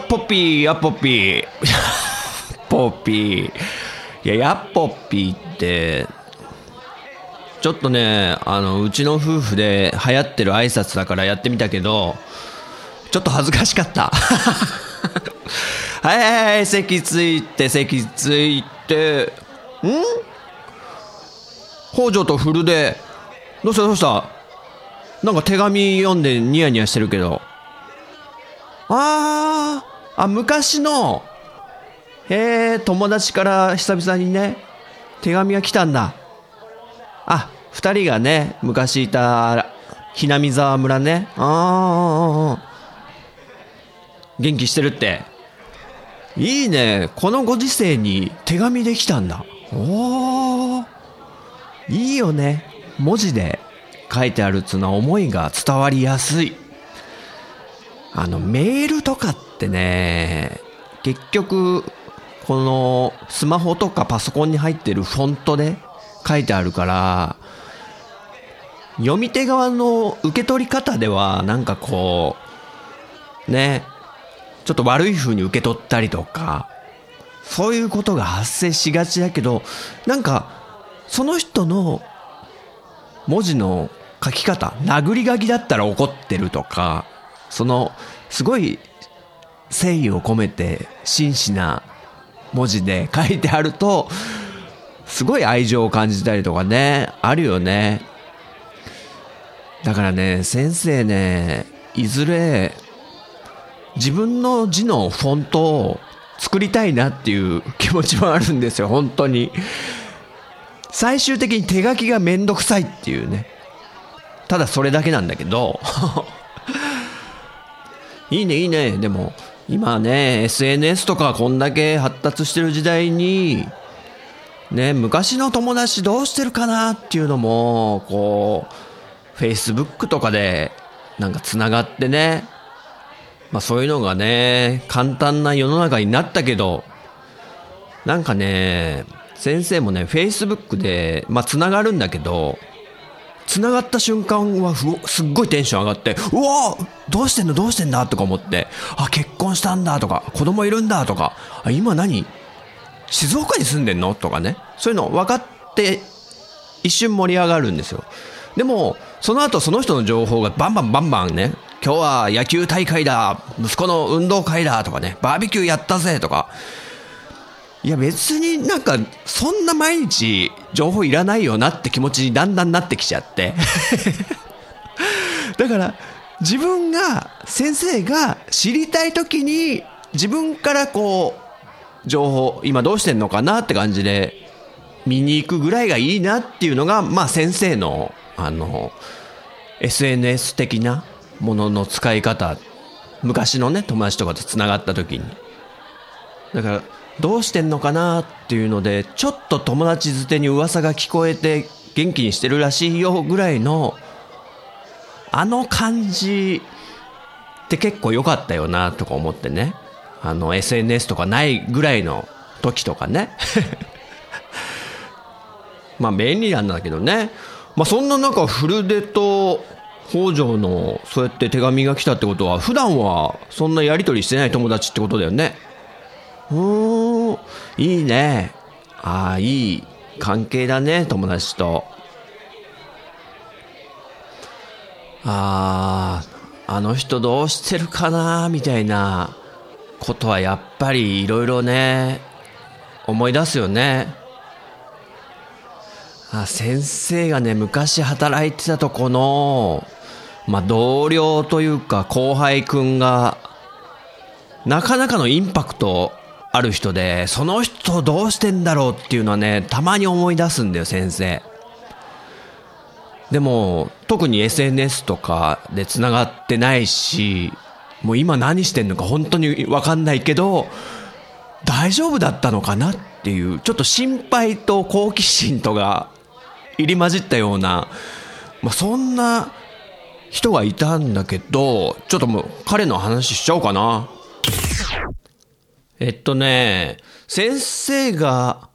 っぽっぴーやっぽっぴー。ポッピー。いややっぽっぴーってちょっとねあのうちの夫婦で流行ってる挨拶だからやってみたけどちょっと恥ずかしかった。はいはいはい席ついて席ついてん？北条と古でどうしたどうした？なんか手紙読んでニヤニヤしてるけど。あー。あ昔のへえ友達から久々にね手紙が来たんだ。あ二人がね昔いたひなみ沢村ね。あーああ元気してるって。いいね。このご時世に手紙できたんだ。おー。いいよね。文字で書いてあるっつうのは思いが伝わりやすい。あのメールとかってね結局このスマホとかパソコンに入ってるフォントで書いてあるから読み手側の受け取り方ではなんかこうねちょっと悪い風に受け取ったりとかそういうことが発生しがちだけどなんかその人の文字の書き方殴り書きだったら怒ってるとかそのすごい誠意を込めて真摯な文字で書いてあるとすごい愛情を感じたりとかねあるよね。だからね先生ねいずれ自分の字のフォントを作りたいなっていう気持ちもあるんですよ本当に。最終的に手書きがめんどくさいっていうね。ただそれだけなんだけど。いいねいいね。でも今ね SNS とかこんだけ発達してる時代にね昔の友達どうしてるかなっていうのもこう Facebook とかでなんかつながってねまあそういうのがね簡単な世の中になったけどなんかね先生もね Facebook でまあつながるんだけど繋がった瞬間はふすっごいテンション上がって、うわどうしてんのどうしてんだ？とか思って、あ、結婚したんだとか、子供いるんだとか、あ、今何？静岡に住んでんの？とかね。そういうの分かって一瞬盛り上がるんですよ。でも、その後その人の情報がバンバンバンバンね、今日は野球大会だ、息子の運動会だとかね、バーベキューやったぜとか、いや別になんかそんな毎日情報いらないよなって気持ちにだんだんなってきちゃって。だから自分が先生が知りたい時に自分からこう情報今どうしてんのかなって感じで見に行くぐらいがいいなっていうのがまあ先生のあの SNS 的なものの使い方。昔のね友達とかとつながった時に。だからどうしてんのかなっていうのでちょっと友達づてに噂が聞こえて元気にしてるらしいよぐらいのあの感じって結構良かったよなとか思ってね。あの SNS とかないぐらいの時とかね。まあ便利なんだけどね。まあそんな中古出と北条のそうやって手紙が来たってことは普段はそんなやり取りしてない友達ってことだよね。うーん。いいね。ああいい関係だね友達と。あああの人どうしてるかなみたいな。ことはやっぱりいろいろね思い出すよね。あ先生がね昔働いてたとこのまあ同僚というか後輩くんがなかなかのインパクトある人で、その人どうしてんだろうっていうのはね、たまに思い出すんだよ、先生。でも、特に SNS とかで繋がってないし、もう今何してんのか本当にわかんないけど、大丈夫だったのかなっていう、ちょっと心配と好奇心とが入り混じったような、まあ、そんな人がいたんだけど、ちょっともう彼の話しちゃおうかな。えっとね、先生が、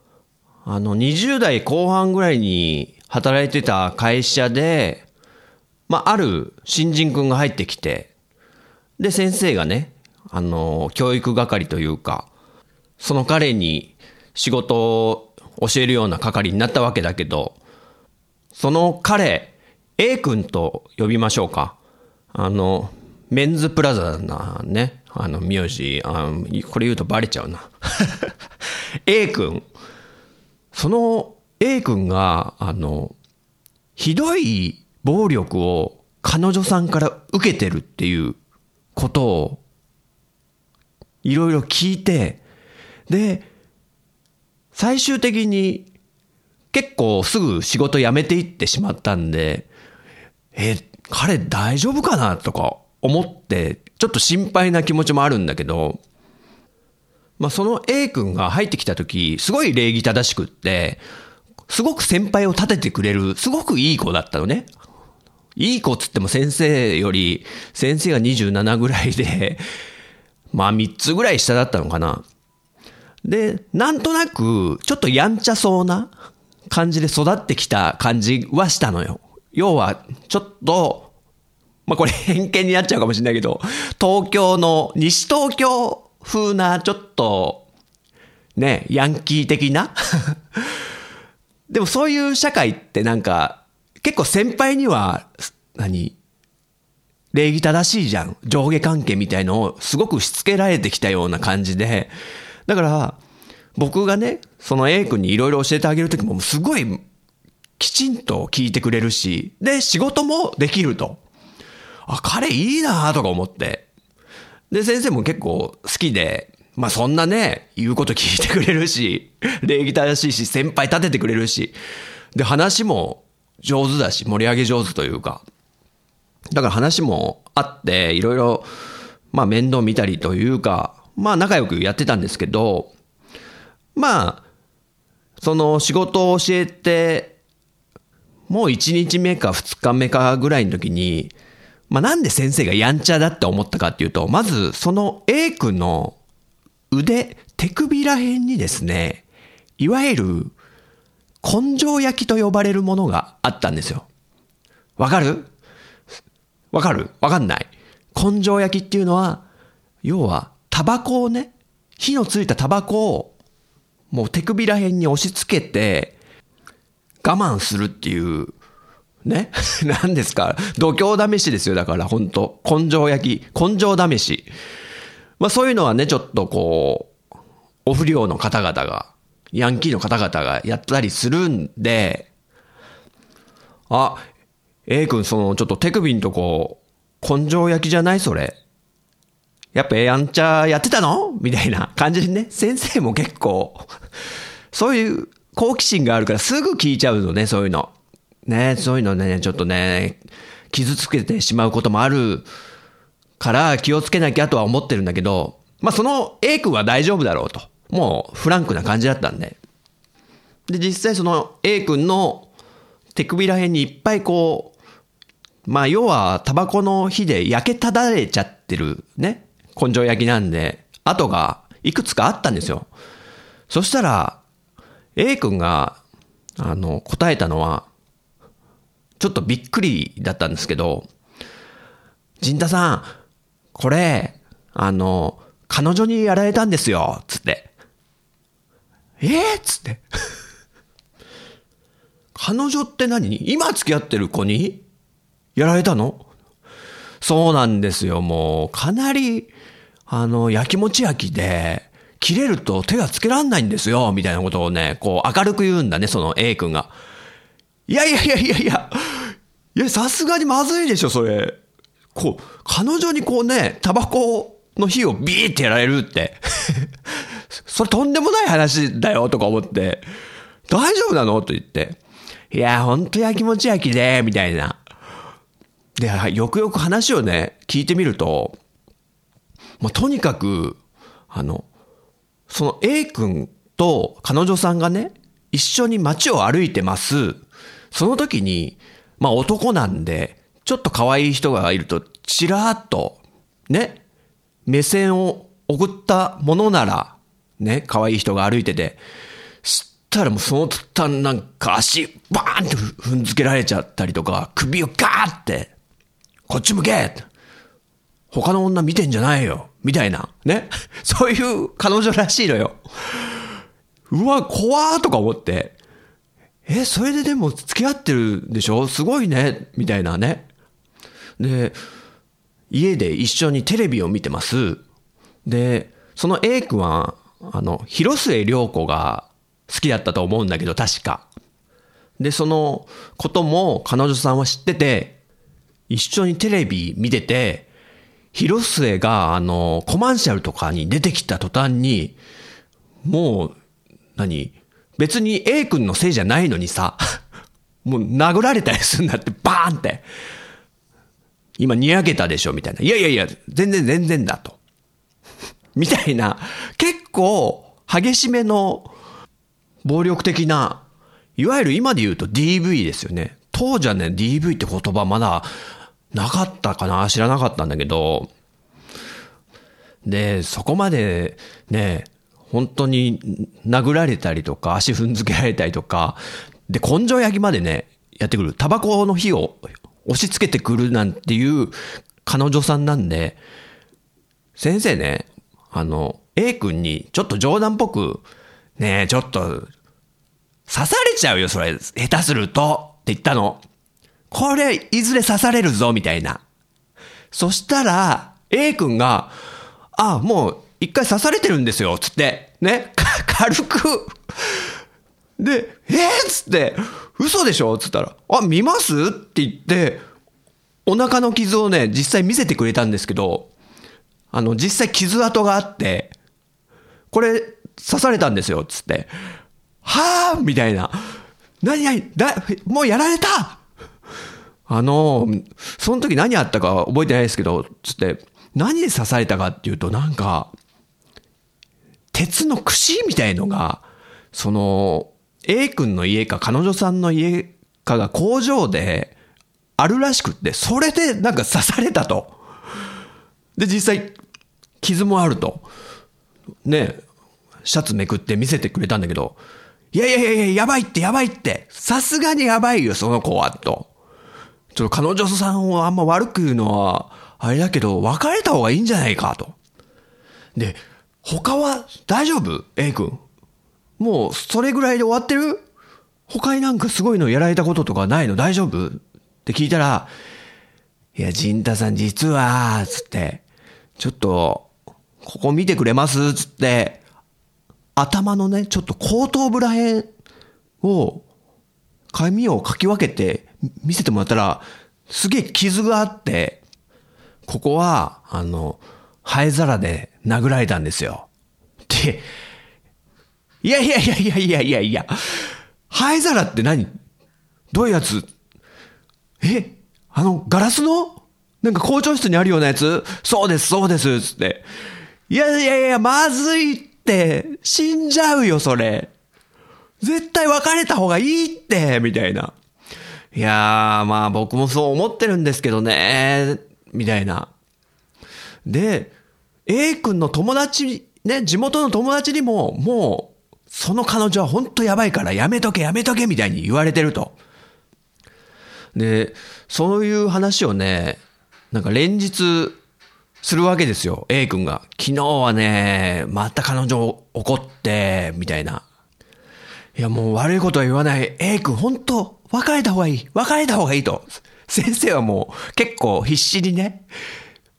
あの、20代後半ぐらいに働いてた会社で、まあ、ある新人くんが入ってきて、で、先生がね、あの、教育係というか、その彼に仕事を教えるような係になったわけだけど、その彼、A 君と呼びましょうか。あの、メンズプラザなね、あの、名字、あこれ言うとバレちゃうな。A 君。その A 君が、あの、ひどい暴力を彼女さんから受けてるっていうことを、いろいろ聞いて、で、最終的に結構すぐ仕事辞めていってしまったんで、え、彼大丈夫かなとか思って、ちょっと心配な気持ちもあるんだけど、まあ、その A 君が入ってきた時、すごい礼儀正しくって、すごく先輩を立ててくれる、すごくいい子だったのね。いい子っつっても先生より、先生が27ぐらいで、まあ3つぐらい下だったのかな。で、なんとなく、ちょっとやんちゃそうな感じで育ってきた感じはしたのよ。要は、ちょっと、まあこれ偏見になっちゃうかもしれないけど、東京の、西東京風な、ちょっと、ね、ヤンキー的な？でもそういう社会ってなんか、結構先輩には、何礼儀正しいじゃん。上下関係みたいのをすごくしつけられてきたような感じで。だから、僕がね、その A 君にいろいろ教えてあげるときもすごいきちんと聞いてくれるし、で、仕事もできると。あ、彼いいなとか思って。で、先生も結構好きで、まあそんなね、言うこと聞いてくれるし、礼儀正しいし、先輩立ててくれるし、で、話も上手だし、盛り上げ上手というか。だから話もあって、いろいろ、まあ面倒見たりというか、まあ仲良くやってたんですけど、まあ、その仕事を教えて、もう1日目か2日目かぐらいの時に、まあなんで先生がやんちゃだって思ったかっていうと、まずその A 君の腕、手首ら辺にですね、いわゆる根性焼きと呼ばれるものがあったんですよ。わかる？わかる？わかんない。根性焼きっていうのは、要は、タバコをね、火のついたタバコを、もう手首ら辺に押し付けて、我慢するっていう、ね 何ですか？度胸試しですよ、だから本当根性焼き、根性試し。まあそういうのはね、ちょっとこう、お不良の方々が、ヤンキーの方々がやったりするんで、あ、A 君そのちょっと手首んとこ、根性焼きじゃないそれ。やっぱやんちゃやってたの？みたいな感じでね、先生も結構、そういう好奇心があるからすぐ聞いちゃうのね、そういうの。ね、そういうのね、ちょっとね、傷つけてしまうこともあるから気をつけなきゃとは思ってるんだけど、まあその A 君は大丈夫だろうと。もうフランクな感じだったんで。で、実際その A 君の手首ら辺にいっぱいこう、まあ要はタバコの火で焼けただれちゃってるね、根性焼きなんで、跡がいくつかあったんですよ。そしたら、A 君が、あの、答えたのは、ちょっとびっくりだったんですけど、陣太さん、これ、あの、彼女にやられたんですよ、つって。えー、つって。彼女って何？今付き合ってる子に？やられたの？そうなんですよ、もう、かなり、あの、焼きもち焼きで、切れると手がつけらんないんですよ、みたいなことをね、こう明るく言うんだね、その A 君が。いやいやいやいやいや、いや、さすがにまずいでしょ、それ。こう、彼女にこうね、タバコの火をビーってやられるって。それとんでもない話だよとか思って、大丈夫なのと言って。いや、ほんとやきもち焼きで、みたいな。で、よくよく話をね、聞いてみると、まあ、とにかく、あの、その A 君と彼女さんがね、一緒に街を歩いてます。その時に、まあ男なんで、ちょっと可愛い人がいると、ちらーっと、ね、目線を送ったものなら、ね、可愛い人が歩いてて、したらもうその途端なんか足バーンって踏んづけられちゃったりとか、首をガーって、こっち向け他の女見てんじゃないよみたいな。ね。そういう彼女らしいのよ。うわ、怖ーとか思って。え、それででも付き合ってるでしょ？すごいねみたいなね。で、家で一緒にテレビを見てます。で、その A 君は、あの、広末涼子が好きだったと思うんだけど、確か。で、そのことも彼女さんは知ってて、一緒にテレビ見てて、広末が、あの、コマーシャルとかに出てきた途端に、もう、何？別に A 君のせいじゃないのにさ、もう殴られたりするんだって、バーンって。今、にやけたでしょみたいな。いやいやいや、全然全然だと。みたいな、結構、激しめの、暴力的な、いわゆる今で言うと DV ですよね。当時はね、DV って言葉まだなかったかな知らなかったんだけど、で、そこまでね、本当に殴られたりとか、足踏んづけられたりとか、で、根性焼きまでね、やってくる。タバコの火を押し付けてくるなんていう彼女さんなんで、先生ね、あの、A 君にちょっと冗談っぽく、ねえ、ちょっと、刺されちゃうよ、それ。下手すると。って言ったの。これ、いずれ刺されるぞ、みたいな。そしたら、A 君が、あ、もう、一回刺されてるんですよ、つって。ね。軽く。で、えー、っつって、嘘でしょ？つったら、あ、見ます？って言って、お腹の傷をね、実際見せてくれたんですけど、あの、実際傷跡があって、これ、刺されたんですよ、つって。はぁみたいな。何何だ、もうやられたあの、その時何あったか覚えてないですけど、つって、何で刺されたかっていうと、なんか、鉄の串みたいのが、その、A 君の家か彼女さんの家かが工場であるらしくって、それでなんか刺されたと。で、実際、傷もあると。ね、シャツめくって見せてくれたんだけど、いやいやいやいや、やばいってやばいって、さすがにやばいよ、その子は、と。ちょっと彼女さんをあんま悪く言うのは、あれだけど、別れた方がいいんじゃないか、と。で、他は大丈夫 ?A 君。もう、それぐらいで終わってる？他になんかすごいのやられたこととかないの？大丈夫？って聞いたら、いや、陣太さん実は、つって、ちょっと、ここ見てくれます？つって、頭のね、ちょっと後頭部らへんを、髪をかき分けて見せてもらったら、すげえ傷があって、ここは、あの、灰皿で殴られたんですよ。って、いやいやいやいやいやいやいや、灰皿って何？どういうやつ？え？あの、ガラスの？なんか校長室にあるようなやつ？そうです、そうです、つって。いやいやいや、まずいって、死んじゃうよ、それ。絶対別れた方がいいって、みたいな。いやー、まあ僕もそう思ってるんですけどね、みたいな。で、A 君の友達、ね、地元の友達にも、もう、その彼女は本当やばいからやめとけやめとけみたいに言われてると。で、そういう話をね、なんか連日するわけですよ、A 君が。昨日はね、また彼女怒って、みたいな。いやもう悪いことは言わない。A 君本当別れた方がいい。別れた方がいいと。先生はもう結構必死にね、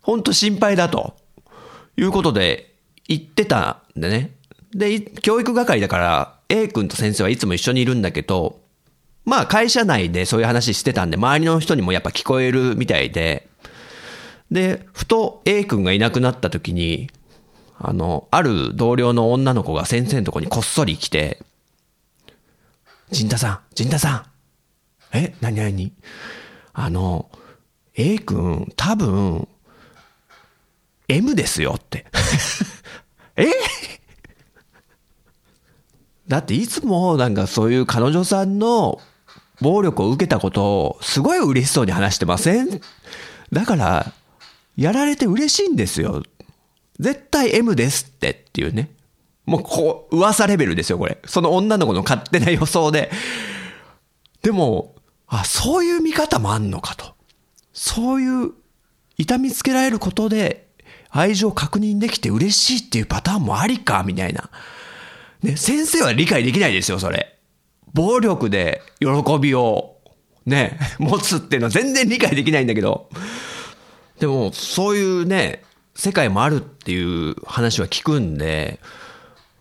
本当心配だと。いうことで言ってたんでね。で、教育係だから A 君と先生はいつも一緒にいるんだけど、まあ会社内でそういう話してたんで、周りの人にもやっぱ聞こえるみたいで、で、ふと A 君がいなくなった時に、あの、ある同僚の女の子が先生のとこにこっそり来て、陣田さん、陣田さん。え何何？あの、A 君、多分、M ですよって。え？だっていつもなんかそういう彼女さんの暴力を受けたことをすごい嬉しそうに話してません？だから、やられて嬉しいんですよ。絶対 M ですってっていうね。もうこう、噂レベルですよ、これ。その女の子の勝手な予想で。でも、あ、そういう見方もあんのかと。そういう痛みつけられることで愛情確認できて嬉しいっていうパターンもありか、みたいな。ね、先生は理解できないですよ、それ。暴力で喜びをね、持つっていうのは全然理解できないんだけど。でも、そういうね、世界もあるっていう話は聞くんで、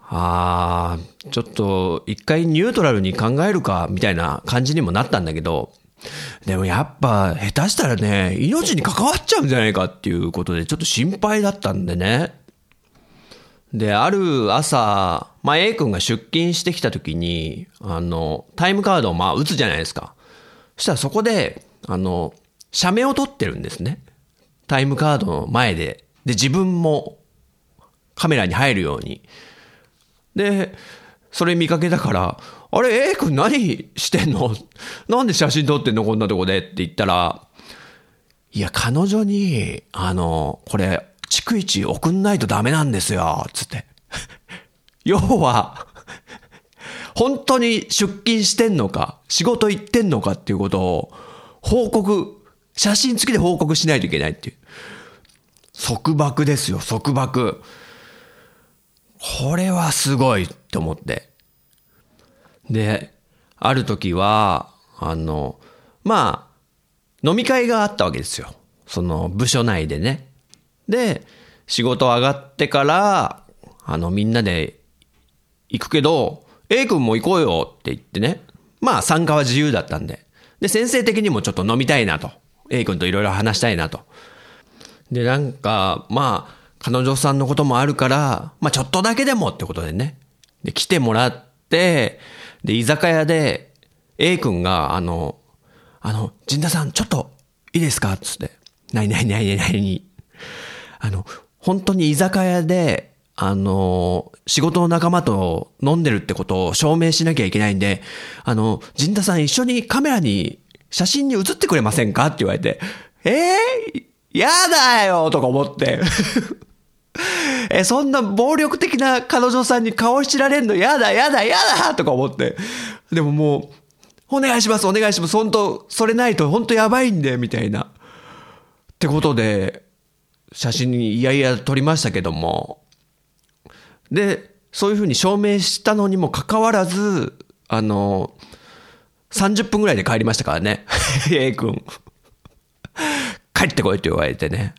あー、ちょっと一回ニュートラルに考えるか、みたいな感じにもなったんだけど、でもやっぱ下手したらね、命に関わっちゃうんじゃないかっていうことでちょっと心配だったんでね。で、ある朝、まあ、A 君が出勤してきた時に、あの、タイムカードをまあ打つじゃないですか。そしたらそこで、あの、写メを撮ってるんですね。タイムカードの前で。で、自分もカメラに入るように。で、それ見かけたから、あれ、A 君何してんの？なんで写真撮ってんの？こんなとこで？って言ったら、いや、彼女に、あの、これ、逐一送んないとダメなんですよ、つって。要は、本当に出勤してんのか、仕事行ってんのかっていうことを、報告、写真付きで報告しないといけないっていう。束縛ですよ、束縛。これはすごいって思って。で、ある時は、あの、まあ、飲み会があったわけですよ。その部署内でね。で、仕事上がってから、あの、みんなで行くけど、A 君も行こうよって言ってね。まあ、参加は自由だったんで。で、先生的にもちょっと飲みたいなと。A 君といろいろ話したいなと。で、なんか、まあ、彼女さんのこともあるから、まあ、ちょっとだけでもってことでね。で、来てもらって、で、居酒屋で、A 君が、あの、あの、陣田さん、ちょっと、いいですか？つって。なになになになに。あの、本当に居酒屋で、あの、仕事の仲間と飲んでるってことを証明しなきゃいけないんで、あの、陣田さん一緒にカメラに写真に写ってくれませんか？って言われて、えー、やだよ！とか思って。え、そんな暴力的な彼女さんに顔しられんのやだやだやだとか思って。でももう、お願いしますお願いします本当それないと本当やばいんで、みたいな。ってことで、写真にいやいや撮りましたけども。で、そういうふうに証明したのにもかかわらず、あの、30分ぐらいで帰りましたからね。A 君。帰ってこいって言われてね。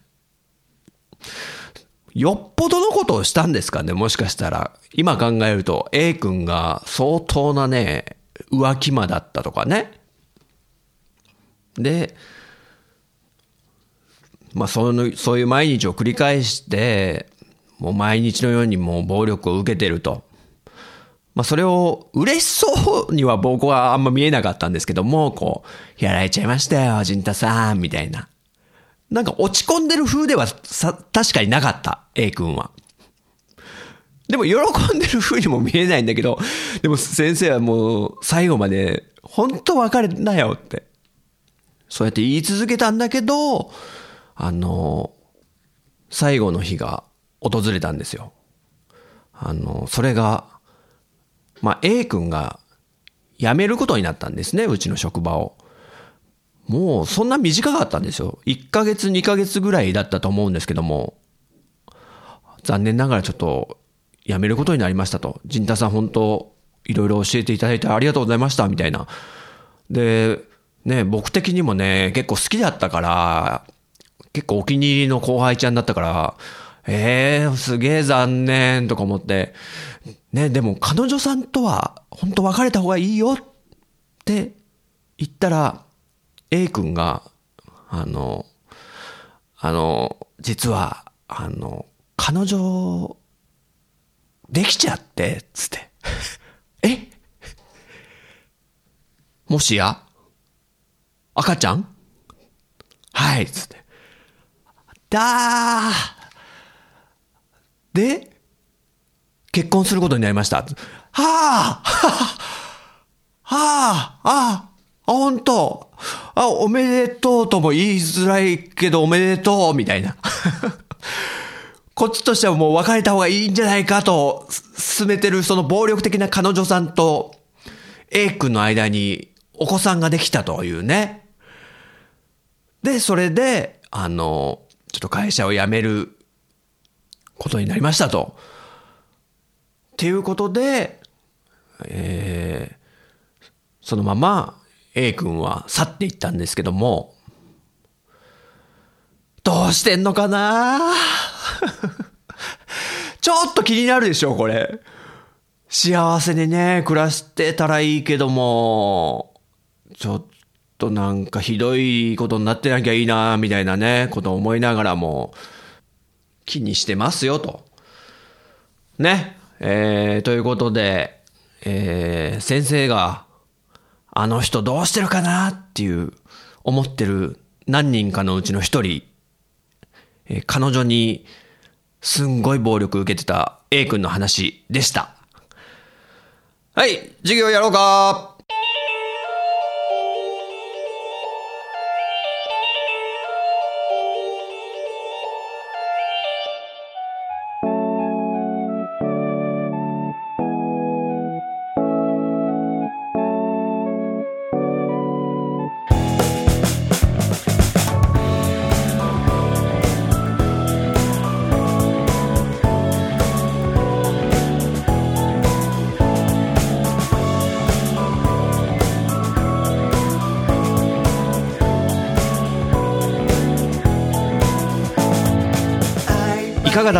よっぽどのことをしたんですかね、もしかしたら。今考えると A 君が相当なね、浮気魔だったとかね。で、まあその、そういう毎日を繰り返して、もう毎日のようにもう暴力を受けてると。まあそれを嬉しそうには僕はあんま見えなかったんですけども、こう、やられちゃいましたよ、陣太さん、みたいな。なんか落ち込んでる風ではさ、確かになかった、A 君は。でも喜んでる風にも見えないんだけど、でも先生はもう最後まで、本当別れなよって。そうやって言い続けたんだけど、あの、最後の日が訪れたんですよ。あの、それが、まあ、A 君が辞めることになったんですね、うちの職場を。もうそんな短かったんですよ。1ヶ月2ヶ月ぐらいだったと思うんですけども、残念ながらちょっと辞めることになりましたと。陣太さん本当いろいろ教えていただいてありがとうございました、みたいな。で、ね、僕的にもね、結構好きだったから、結構お気に入りの後輩ちゃんだったから、ええー、すげえ残念とか思って、ね、でも彼女さんとは本当別れた方がいいよって言ったら、A 君が、あの、あの、実は、あの、彼女、できちゃって、つって。え？もしや？赤ちゃん？はい、つって。だー。で、結婚することになりました。はあはあはあああ、本当あ、おめでとうとも言いづらいけどおめでとうみたいな。こっちとしてはもう別れた方がいいんじゃないかと進めてるその暴力的な彼女さんと A 君の間にお子さんができたというね。で、それで、あの、ちょっと会社を辞めることになりましたと。っていうことで、えーそのまま A 君は去っていったんですけども、どうしてんのかな？ちょっと気になるでしょ、これ。幸せにね、暮らしてたらいいけども、ちょっとなんかひどいことになってなきゃいいな、みたいなね、こと思いながらも、気にしてますよ、と。ね。えー、ということで、えー、先生が、あの人どうしてるかなっていう、思ってる何人かのうちの一人、えー彼女に、すんごい暴力受けてた A 君の話でした。はい、授業やろうか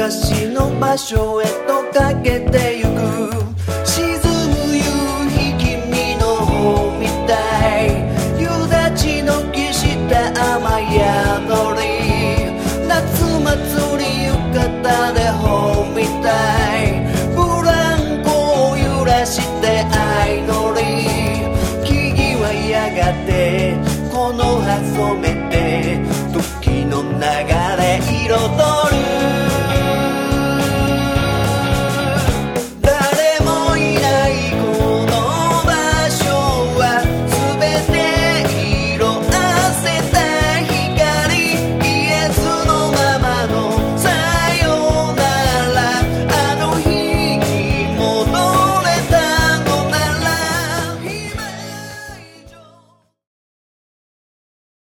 昔の場所へとかけてゆく。沈む夕日君の方みたい。夕立の木した雨宿り。夏祭り浴衣で